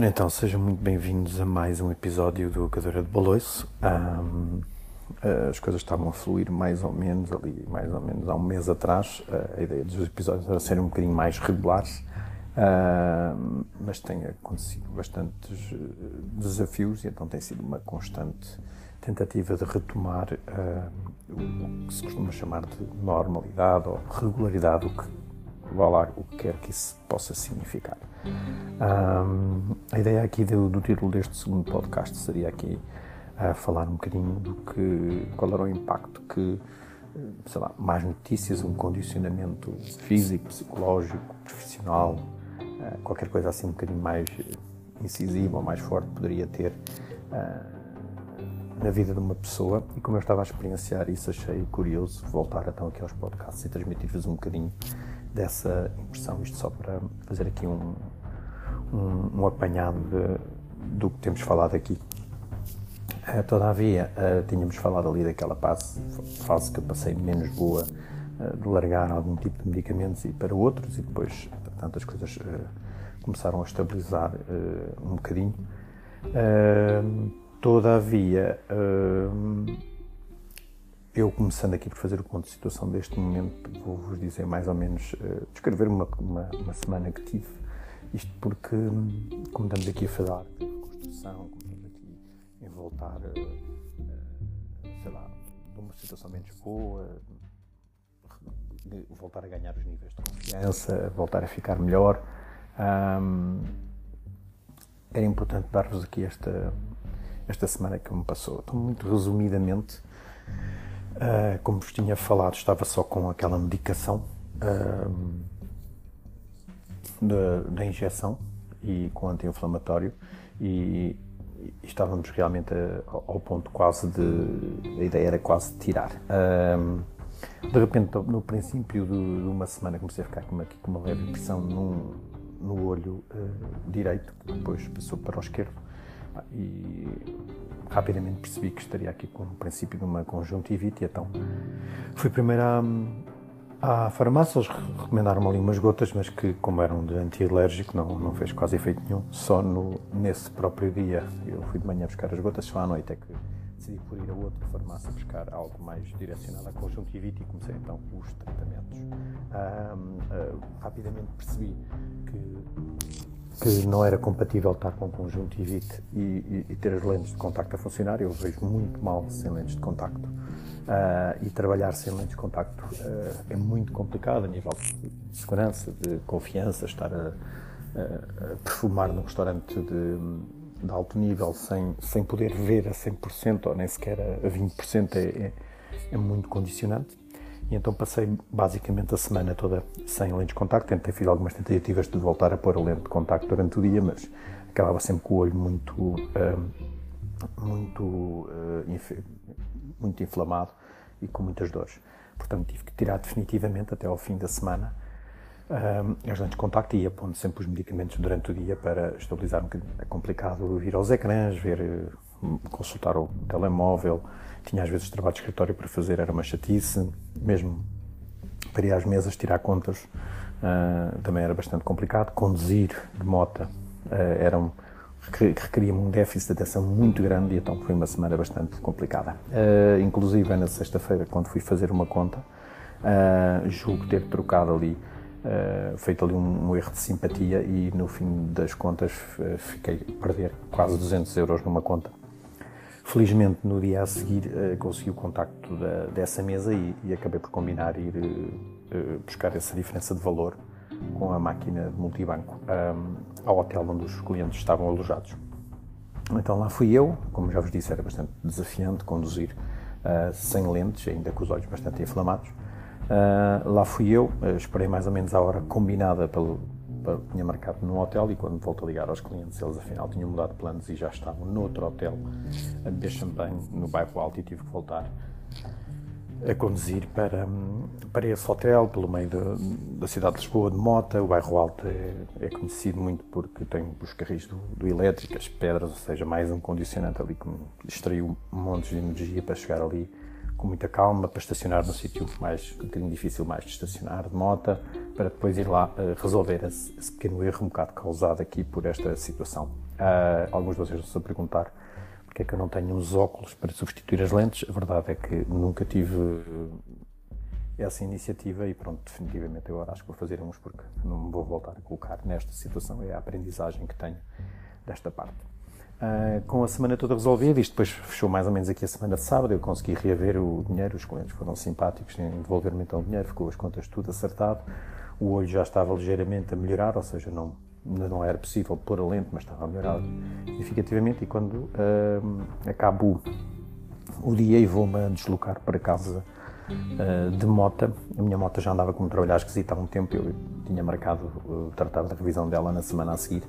Ora então, sejam muito bem-vindos a mais um episódio do Cadeira de Baloiço. Um, as coisas estavam a fluir mais ou menos ali, mais ou menos há um mês atrás. A ideia dos episódios era serem um bocadinho mais regulares, uh, mas tem acontecido bastantes eh, desafios e então tem sido uma constante tentativa de retomar uh, o que se costuma chamar de normalidade ou regularidade, o que, vá lá, o que quer que isso possa significar. Um, a ideia aqui do, do, título deste segundo podcast seria aqui uh, falar um bocadinho do que, qual era o impacto que, sei lá, mais notícias, um condicionamento físico, psicológico, profissional, uh, qualquer coisa assim um bocadinho mais incisiva ou mais forte poderia ter uh, na vida de uma pessoa e como eu estava a experienciar isso achei curioso voltar então aqui aos podcasts e transmitir-vos um bocadinho dessa impressão, isto só para fazer aqui um, um, um apanhado de, do que temos falado aqui. Uh, todavia, uh, tínhamos falado ali daquela fase, fase que eu passei menos boa uh, de largar algum tipo de medicamentos e para outros, e depois, portanto, as coisas começaram a estabilizar um bocadinho. todavia, eu, começando aqui por fazer o ponto de situação deste momento, vou-vos dizer mais ou menos, uh, descrever uma, uma, uma, semana que tive. Isto porque, como estamos aqui a falar de reconstrução, como estamos aqui em voltar, uh, uh, sei lá, de uma situação menos boa, voltar a ganhar os níveis de confiança, voltar a ficar melhor, um, era importante dar-vos aqui esta, esta semana que me passou. Então, muito resumidamente, Uh, como vos tinha falado, estava só com aquela medicação uh, da, injeção e com anti-inflamatório e, e, estávamos realmente a, ao ponto quase de. A ideia era quase tirar. Uh, de repente, no princípio de, de, uma semana, comecei a ficar com uma, com uma leve pressão num, no olho direito, que depois passou para o esquerdo e rapidamente percebi que estaria aqui com o princípio de uma conjuntivite, então fui primeiro à, à farmácia, eles recomendaram-me ali umas gotas, mas que como eram de antialérgico não, não fez quase efeito nenhum, só no, nesse próprio dia. Eu fui de manhã buscar as gotas, só à noite é que decidi por ir a outra farmácia buscar algo mais direcionado à conjuntivite e comecei então os tratamentos. uh, rapidamente percebi que que não era compatível estar com conjuntivite e, e, e, ter as lentes de contacto a funcionar. Eu vejo muito mal sem lentes de contacto. Uh, e trabalhar sem lentes de contacto uh, é muito complicado a nível de segurança, de confiança, estar a, a, perfumar num restaurante de, de, alto nível sem, sem poder ver a 100% ou nem sequer a 20% é, é, é muito condicionante. E então passei basicamente a semana toda sem lentes de contacto. Tentei, fiz algumas tentativas de voltar a pôr a lente de contacto durante o dia, mas acabava sempre com o olho muito, uh, muito, uh, muito inflamado e com muitas dores. Portanto, tive que tirar definitivamente até ao fim da semana uh, as lentes de contacto e ia pondo sempre os medicamentos durante o dia para estabilizar um bocadinho. É complicado vir aos ecrãs, ver, consultar o telemóvel, tinha às vezes trabalho de escritório para fazer, era uma chatice, mesmo para ir às mesas tirar contas uh, também era bastante complicado. Conduzir de moto uh, era um, requeria um déficit de atenção muito grande e então foi uma semana bastante complicada. Uh, inclusive na sexta-feira, quando fui fazer uma conta, uh, julgo ter trocado ali, uh, feito ali um, um, erro de simpatia e no fim das contas fiquei a perder quase 200 euros numa conta Felizmente, no dia a seguir, uh, consegui o contacto da, dessa mesa e, e, acabei por combinar ir uh, buscar essa diferença de valor com a máquina de multibanco um, ao hotel onde os clientes estavam alojados. Então lá fui eu, como já vos disse, era bastante desafiante conduzir uh, sem lentes, ainda com os olhos bastante inflamados. Uh, lá fui eu, esperei mais ou menos a hora combinada pelo, tinha marcado num hotel e quando volto a ligar aos clientes, eles afinal tinham mudado de planos e já estavam noutro hotel a beber champanhe no bairro Alto e tive que voltar a conduzir para, para esse hotel, pelo meio de, da cidade de Lisboa, de Mota. O bairro Alto é, é conhecido muito porque tem os carris do, do, elétrico, as pedras, ou seja, mais um condicionante ali que me extraiu montes de energia para chegar ali com muita calma para estacionar no sítio mais um bocadinho difícil mais de estacionar de moto, para depois ir lá uh, resolver esse, esse, pequeno erro um bocado causado aqui por esta situação. Uh, alguns de vocês estão a perguntar porque é que eu não tenho uns óculos para substituir as lentes. A verdade é que nunca tive essa iniciativa e pronto, definitivamente agora acho que vou fazer uns porque não me vou voltar a colocar nesta situação, é a aprendizagem que tenho desta parte. Uh, com a semana toda resolvida, isto depois fechou mais ou menos aqui a semana de sábado, eu consegui reaver o dinheiro, os clientes foram simpáticos em devolver-me então o dinheiro, ficou as contas tudo acertado, o olho já estava ligeiramente a melhorar, ou seja, não, não era possível pôr a lente, mas estava a melhorar significativamente e quando uh, acabo o dia e vou-me deslocar para casa uh, de mota. A minha moto já andava como trabalhar esquisita há um tempo, eu tinha marcado tratar da revisão dela na semana a seguir.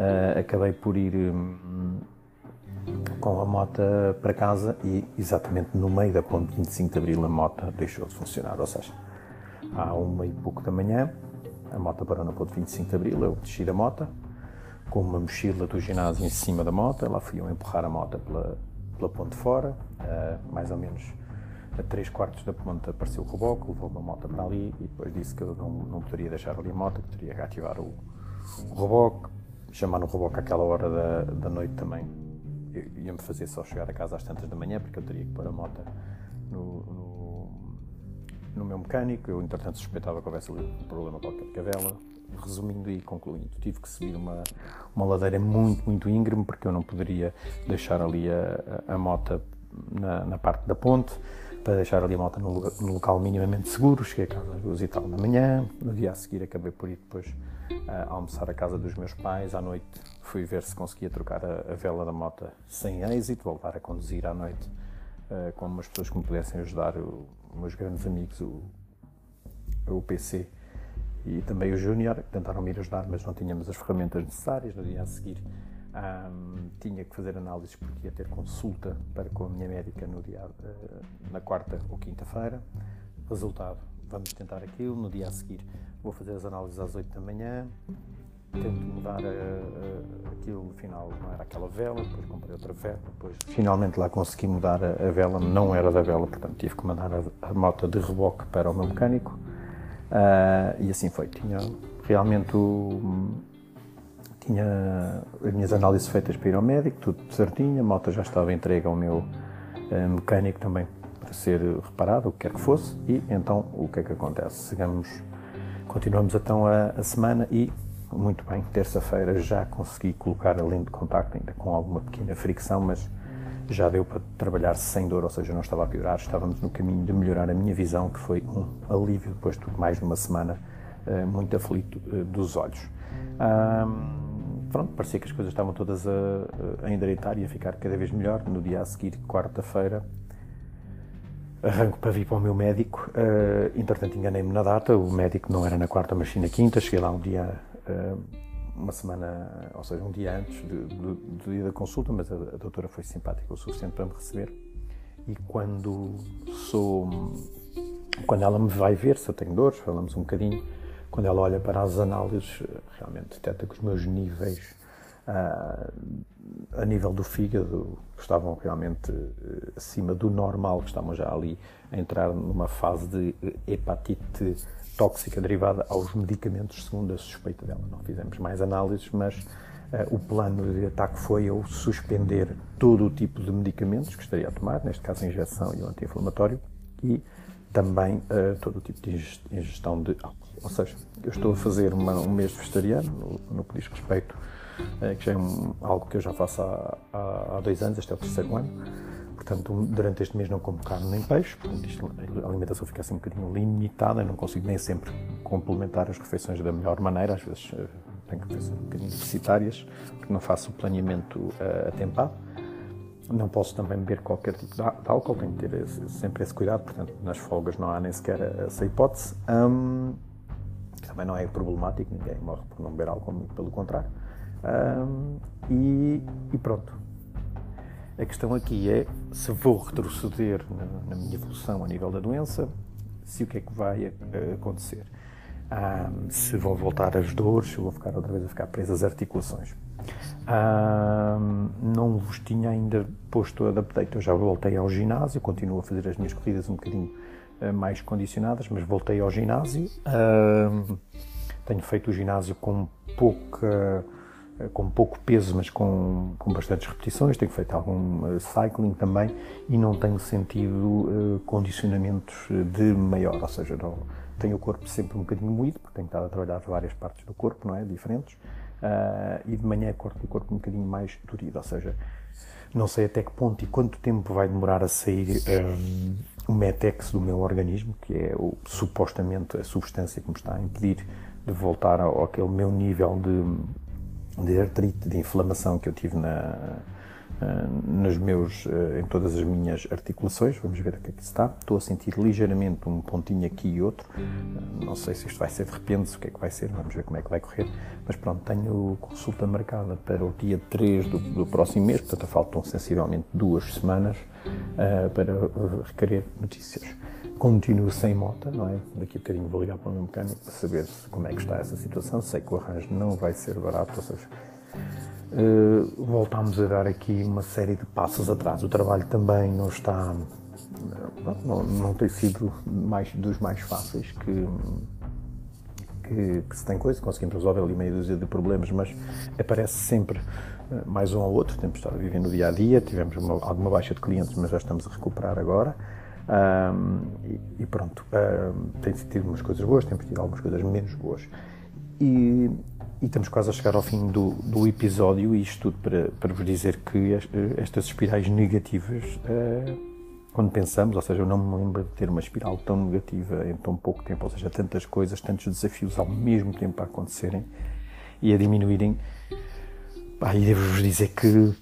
Uh, acabei por ir um, com a moto para casa e exatamente no meio da ponte 25 de Abril a moto deixou de funcionar, ou seja, há uma e pouco da manhã a moto parou na ponte 25 de Abril, eu desci da moto com uma mochila do ginásio em cima da moto, lá fui eu empurrar a moto pela, pela ponte fora, uh, mais ou menos a 3 quartos da ponta apareceu o reboque, levou uma moto para ali e depois disse que eu não, não poderia deixar ali a moto, que teria que ativar o, o chamar no reboque àquela hora da, da noite também. Ia-me fazer só chegar a casa às tantas da manhã, porque eu teria que pôr a moto no, no, no meu mecânico. Eu, entretanto, suspeitava que houvesse ali um problema qualquer de cavela. Resumindo e concluindo, tive que subir uma, uma ladeira muito, muito íngreme, porque eu não poderia deixar ali a, a, a moto na, na parte da ponte para deixar ali a moto num, num local minimamente seguro. Cheguei a casa às duas e tal da manhã. No dia a seguir acabei por ir depois uh, almoçar à casa dos meus pais. À noite fui ver se conseguia trocar a, a vela da moto sem êxito, voltar a conduzir à noite uh, com umas pessoas que me pudessem ajudar, o, meus grandes amigos, o, o PC e também o Júnior, que tentaram me ajudar, mas não tínhamos as ferramentas necessárias. No dia a seguir um, tinha que fazer análises porque ia ter consulta para com a minha médica no dia, uh, na quarta ou quinta-feira. Resultado, vamos tentar aquilo. No dia a seguir vou fazer as análises às 8 da manhã. Tento mudar uh, aquilo no final, não era aquela vela, depois comprei outra vela, depois finalmente lá consegui mudar a, a vela, não era da vela, portanto tive que mandar a, a moto de reboque para o meu mecânico. Uh, e assim foi. Tinha realmente o, tinha as minhas análises feitas para ir ao médico, tudo certinho, a moto já estava entregue ao meu uh, mecânico também para ser reparado, o que quer que fosse, e então o que é que acontece? Chegamos, continuamos então a, a semana e, muito bem, terça-feira já consegui colocar a lente de contacto, ainda com alguma pequena fricção, mas já deu para trabalhar sem dor, ou seja, não estava a piorar, estávamos no caminho de melhorar a minha visão, que foi um alívio depois de mais de uma semana uh, muito aflito uh, dos olhos. Um, pronto, parecia que as coisas estavam todas a, a endireitar e a ficar cada vez melhor. No dia a seguir, quarta-feira, arranco para vir para o meu médico. Uh, entretanto, enganei-me na data. O médico não era na quarta, mas sim na quinta. Cheguei lá um dia, uh, uma semana, ou seja, um dia antes do, do, do dia da consulta, mas a, a, doutora foi simpática o suficiente para me receber. E quando sou. Quando ela me vai ver, se eu tenho dores, falamos um bocadinho quando ela olha para as análises, realmente detecta que os meus níveis uh, a nível do fígado estavam realmente uh, acima do normal, que estavam já ali a entrar numa fase de hepatite tóxica derivada aos medicamentos, segundo a suspeita dela. Não fizemos mais análises, mas uh, o plano de ataque foi eu suspender todo o tipo de medicamentos que estaria a tomar, neste caso a injeção e o anti-inflamatório, e também uh, todo o tipo de ingestão de álcool. Ou seja, eu estou a fazer uma, um mês vegetariano, no, no que diz respeito, uh, que já é um, algo que eu já faço há, há, há, dois anos, este é o terceiro ano. Portanto, durante este mês não como carne nem peixe, portanto, isto, a alimentação fica assim um bocadinho limitada, eu não consigo nem sempre complementar as refeições da melhor maneira, às vezes uh, tenho refeições um bocadinho deficitárias, porque não faço o planeamento uh, atempado. Não posso também beber qualquer tipo de álcool, tenho que ter esse, sempre esse cuidado, portanto, nas folgas não há nem sequer essa hipótese. Um, também não é problemático, ninguém morre por não beber álcool, pelo contrário. Um, e, e, pronto. A questão aqui é se vou retroceder na, na, minha evolução a nível da doença, se o que é que vai acontecer. Um, se vão voltar as dores, se vou ficar outra vez a ficar preso às articulações. não vos tinha ainda posto a update, eu já voltei ao ginásio, continuo a fazer as minhas corridas um bocadinho mais condicionadas, mas voltei ao ginásio. Uh, tenho feito o ginásio com pouca com pouco peso, mas com, com bastantes repetições. Tenho feito algum cycling também e não tenho sentido uh, condicionamentos de maior, ou seja, não, tenho o corpo sempre um bocadinho moído, porque tenho estado a trabalhar várias partes do corpo, não é? Diferentes. Uh, e de manhã corto o corpo um bocadinho mais durido, ou seja, não sei até que ponto e quanto tempo vai demorar a sair um, o metex do meu organismo, que é o, supostamente a substância que me está a impedir de voltar ao, àquele meu nível de, de artrite, de inflamação que eu tive na, nos meus, ah, em todas as minhas articulações. Vamos ver o que é que está. Estou a sentir ligeiramente um pontinho aqui e outro. Ah, não sei se isto vai ser de repente, o que é que vai ser, vamos ver como é que vai correr. Mas pronto, tenho consulta marcada para o dia 3 do, do próximo mês, portanto faltam sensivelmente duas semanas uh, para requerer notícias. Continuo sem moto, não é? Daqui a bocadinho vou ligar para o meu mecânico para saber como é que está essa situação. Sei que o arranjo não vai ser barato, ou seja, Uh, voltámos a dar aqui uma série de passos atrás. O trabalho também não está. Não, não tem sido mais, dos mais fáceis que, que, que, se tem coisa, conseguimos resolver ali meia dúzia de problemas, mas aparece sempre mais um ou outro. Temos estado a viver no dia a dia, tivemos uma, alguma baixa de clientes, mas já estamos a recuperar agora. Um, e, e, pronto, um, tem tido umas coisas boas, temos tido algumas coisas menos boas. E, e estamos quase a chegar ao fim do, do episódio, e isto tudo para, para vos dizer que estas espirais negativas, uh, quando pensamos, ou seja, eu não me lembro de ter uma espiral tão negativa em tão pouco tempo, ou seja, tantas coisas, tantos desafios ao mesmo tempo a acontecerem e a diminuírem. Ah, e devo-vos dizer que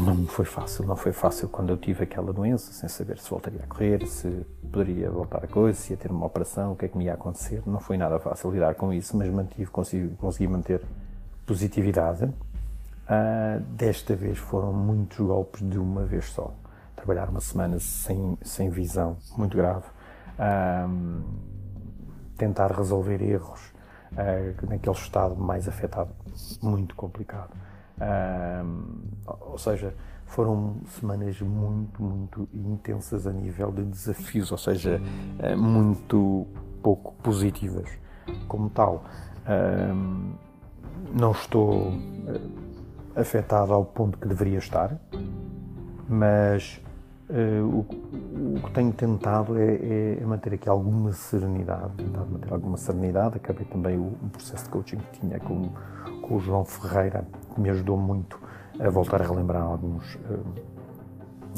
não foi fácil, não foi fácil quando eu tive aquela doença, sem saber se voltaria a correr, se poderia voltar a coisa, se ia ter uma operação, o que é que me ia acontecer. Não foi nada fácil lidar com isso, mas mantive, consegui, consegui manter positividade. Uh, desta vez foram muitos golpes de uma vez só. Trabalhar uma semana sem, sem visão, muito grave. Uh, tentar resolver erros uh, naquele estado mais afetado, muito complicado ou seja, foram semanas muito, muito intensas a nível de desafios, ou seja, uh, muito pouco positivas. Como tal, não estou uh, afetado ao ponto que deveria estar, mas o, o, que tenho tentado é, é, manter aqui alguma serenidade, tentado manter alguma serenidade. Acabei também o processo de coaching que tinha com com o João Ferreira, que me ajudou muito a voltar a relembrar alguns, uh,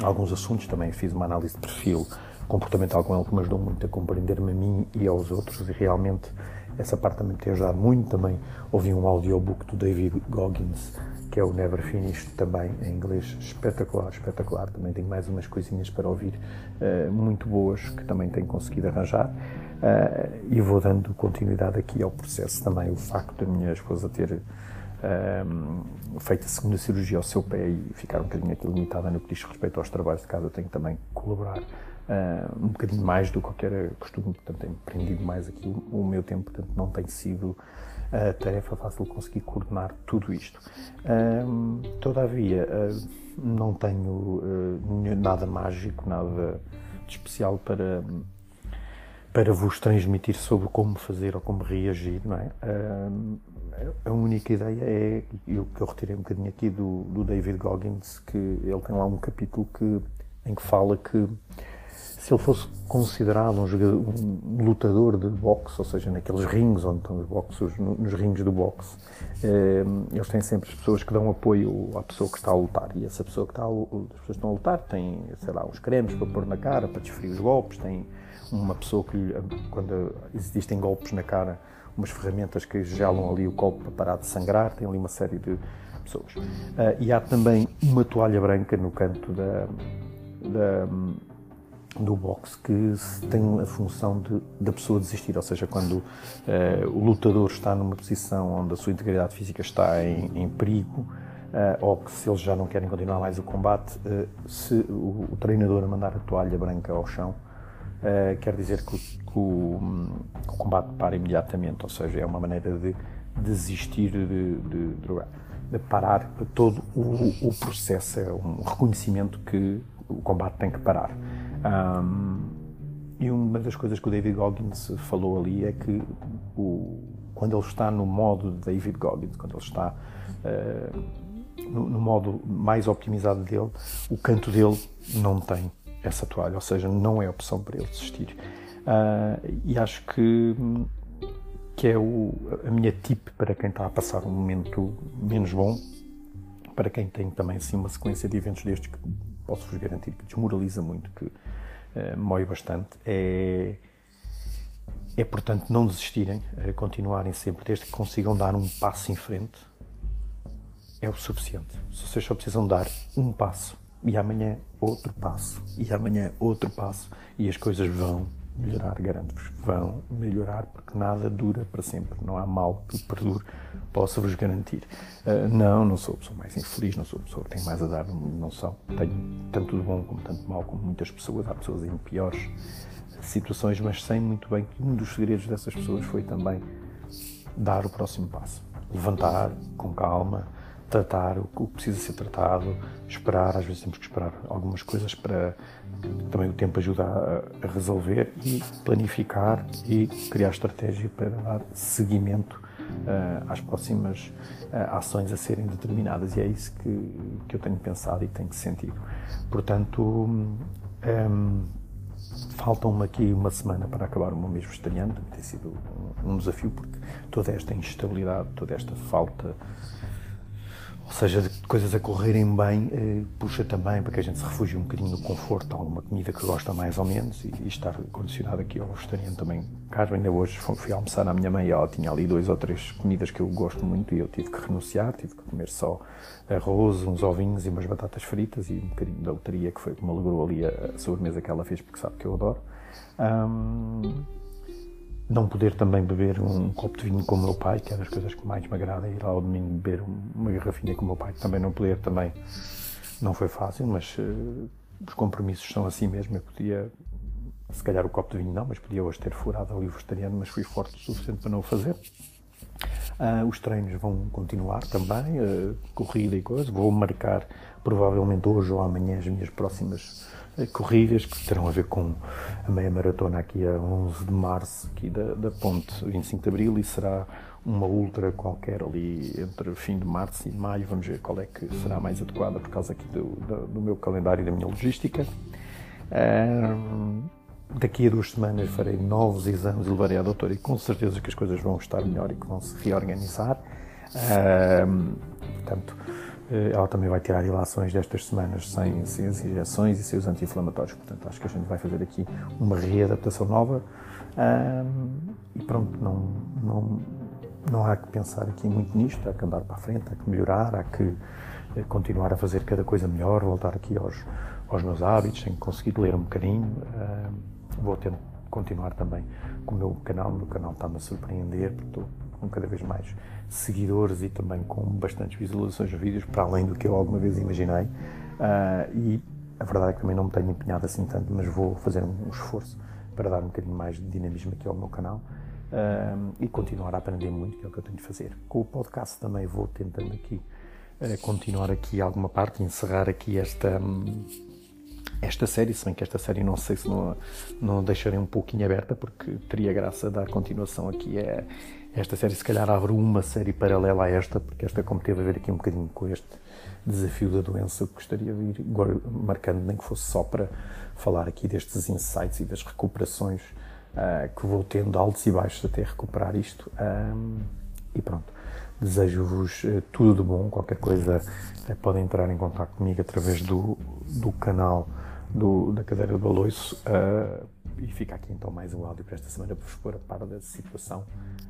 alguns assuntos. Também fiz uma análise de perfil comportamental com ele que me ajudou muito a compreender-me a mim e aos outros e realmente essa parte também me tem ajudado muito. Também ouvi um audiobook do David Goggins, que é o Never Finished, também em inglês, espetacular, espetacular. Também tenho mais umas coisinhas para ouvir uh, muito boas que também tenho conseguido arranjar. Uh, e vou dando continuidade aqui ao processo também. O facto da minha esposa ter um, feito a segunda cirurgia ao seu pé e ficar um bocadinho aqui limitada no que diz respeito aos trabalhos de casa, eu tenho também que colaborar uh, um bocadinho mais do que qualquer costume, portanto tenho prendido mais aqui o, o meu tempo, portanto não tem sido a tarefa fácil conseguir coordenar tudo isto. Um, todavia, uh, não tenho uh, nada mágico, nada de especial para para vos transmitir sobre como fazer ou como reagir, não é? a única ideia é, e o que eu retirei um bocadinho aqui do, do David Goggins, que ele tem lá um capítulo que, em que fala que se ele fosse considerado um, jogador, um lutador de boxe, ou seja, naqueles rings onde estão os boxes, nos rings do boxe, eh, eles têm sempre as pessoas que dão apoio à pessoa que está a lutar. E essa pessoa que está a, as pessoas estão a lutar tem, sei lá, uns cremes para pôr na cara, para desferir os golpes, tem uma pessoa que, quando existem golpes na cara, umas ferramentas que gelam ali o copo para parar de sangrar, tem ali uma série de pessoas. Uh, e há também uma toalha branca no canto da, da do box que tem a função de da pessoa desistir, ou seja, quando uh, o lutador está numa posição onde a sua integridade física está em, em perigo, uh, ou que se eles já não querem continuar mais o combate, uh, se o, o, treinador mandar a toalha branca ao chão, quer dizer que, que, o, que, o, combate para imediatamente, ou seja, é uma maneira de desistir de, de, de parar todo o, o, processo, é um reconhecimento que o combate tem que parar. Um, e uma das coisas que o David Goggins falou ali é que o, quando ele está no modo de David Goggins, quando ele está uh, no, no, modo mais optimizado dele, o canto dele não tem essa toalha, ou seja, não é opção para ele desistir. Uh, e acho que que é o, a minha tip para quem está a passar um momento menos bom, para quem tem também assim uma sequência de eventos destes que posso-vos garantir que desmoraliza muito, que uh, mói bastante, é, é portanto não desistirem, uh, continuarem sempre, desde que consigam dar um passo em frente, é o suficiente. Se vocês só precisam dar um passo e amanhã outro passo e amanhã outro passo e as coisas vão melhorar, garanto-vos, vão melhorar, porque nada dura para sempre, não há mal que perdure, posso-vos garantir. Uh, não, não sou a pessoa mais infeliz, não sou a pessoa que tem mais a dar, não sou. Tenho tanto de bom como tanto de mal, como muitas pessoas, há pessoas em piores situações, mas sei muito bem que um dos segredos dessas pessoas foi também dar o próximo passo. Levantar com calma, tratar o que precisa ser tratado, esperar, às vezes temos que esperar algumas coisas para também o tempo ajuda a, a resolver e planificar e criar estratégia para dar seguimento uh, às próximas uh, ações a serem determinadas e é isso que, que eu tenho pensado e tenho sentido. Portanto, um, ehm, faltam-me aqui uma semana para acabar o meu mês vegetariano, tem sido um, um desafio porque toda esta instabilidade, toda esta falta ou seja, de coisas a correrem bem, eh, puxa também para que a gente se refugie um bocadinho no conforto, alguma comida que gosta mais ou menos e, e estar condicionado aqui ao vegetariano também. Caro, ainda hoje fui almoçar na minha mãe e ela tinha ali dois ou três comidas que eu gosto muito e eu tive que renunciar, tive que comer só arroz, uns ovinhos e umas batatas fritas e um bocadinho da lotaria que foi que me alegrou ali a, a sobremesa que ela fez porque sabe que eu adoro. Um, não poder também beber um copo de vinho com o meu pai, que é das coisas que mais me agrada, ir lá ao domingo beber uma garrafinha com o meu pai, também não poder também não foi fácil, mas uh, os compromissos são assim mesmo. Eu podia, se calhar o copo de vinho não, mas podia hoje ter furado ali o vegetariano, mas fui forte o suficiente para não o fazer. Uh, os treinos vão continuar também, uh, corrida e coisas. Vou marcar provavelmente hoje ou amanhã as minhas próximas corridas que terão a ver com a meia maratona aqui a 11 de março aqui da, da ponte 25 de abril e será uma ultra qualquer ali entre fim de março e maio vamos ver qual é que será mais adequada por causa aqui do, do, do meu calendário e da minha logística um, daqui a duas semanas farei novos exames e levarei à doutora e com certeza que as coisas vão estar melhor e que vão se reorganizar portanto eh, ela também vai tirar ilações destas semanas sem, sem as injeções e sem os anti-inflamatórios. Portanto, acho que a gente vai fazer aqui uma readaptação nova. Um, e pronto, não, não, não há que pensar aqui muito nisto, há que andar para a frente, há que melhorar, há que eh, continuar a fazer cada coisa melhor, voltar aqui aos, aos meus hábitos, tenho conseguido ler um bocadinho, um, vou ter, continuar também com o meu canal, o meu canal está-me a surpreender, porque estou com cada vez mais seguidores e também com bastantes visualizações de vídeos, para além do que eu alguma vez imaginei. Uh, e a verdade é que também não me tenho empenhado assim tanto, mas vou fazer um esforço para dar um bocadinho mais de dinamismo aqui ao meu canal uh, e continuar a aprender muito, que é o que eu tenho de fazer. Com o podcast também vou tentando aqui uh, continuar aqui alguma parte encerrar aqui esta. Esta série, se bem que esta série não sei se não, não deixarei um pouquinho aberta, porque teria graça dar continuação aqui a, esta série se calhar abre uma série paralela a esta, porque esta como teve a ver aqui um bocadinho com este desafio da doença, eu gostaria de ir marcando, nem que fosse só para falar aqui destes insights e das recuperações uh, que vou tendo, altos e baixos até recuperar isto. Um, e pronto, Desejo-vos eh, tudo de bom. Qualquer coisa eh, podem entrar em contato comigo através do, do canal do, da cadeira do Aloiço. Uh, e fica aqui então mais um áudio para esta semana para vos pôr a par da situação.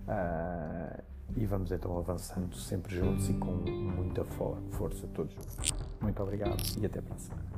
Uh, e vamos então avançando sempre juntos e com muita força todos juntos. Muito obrigado e até para a semana.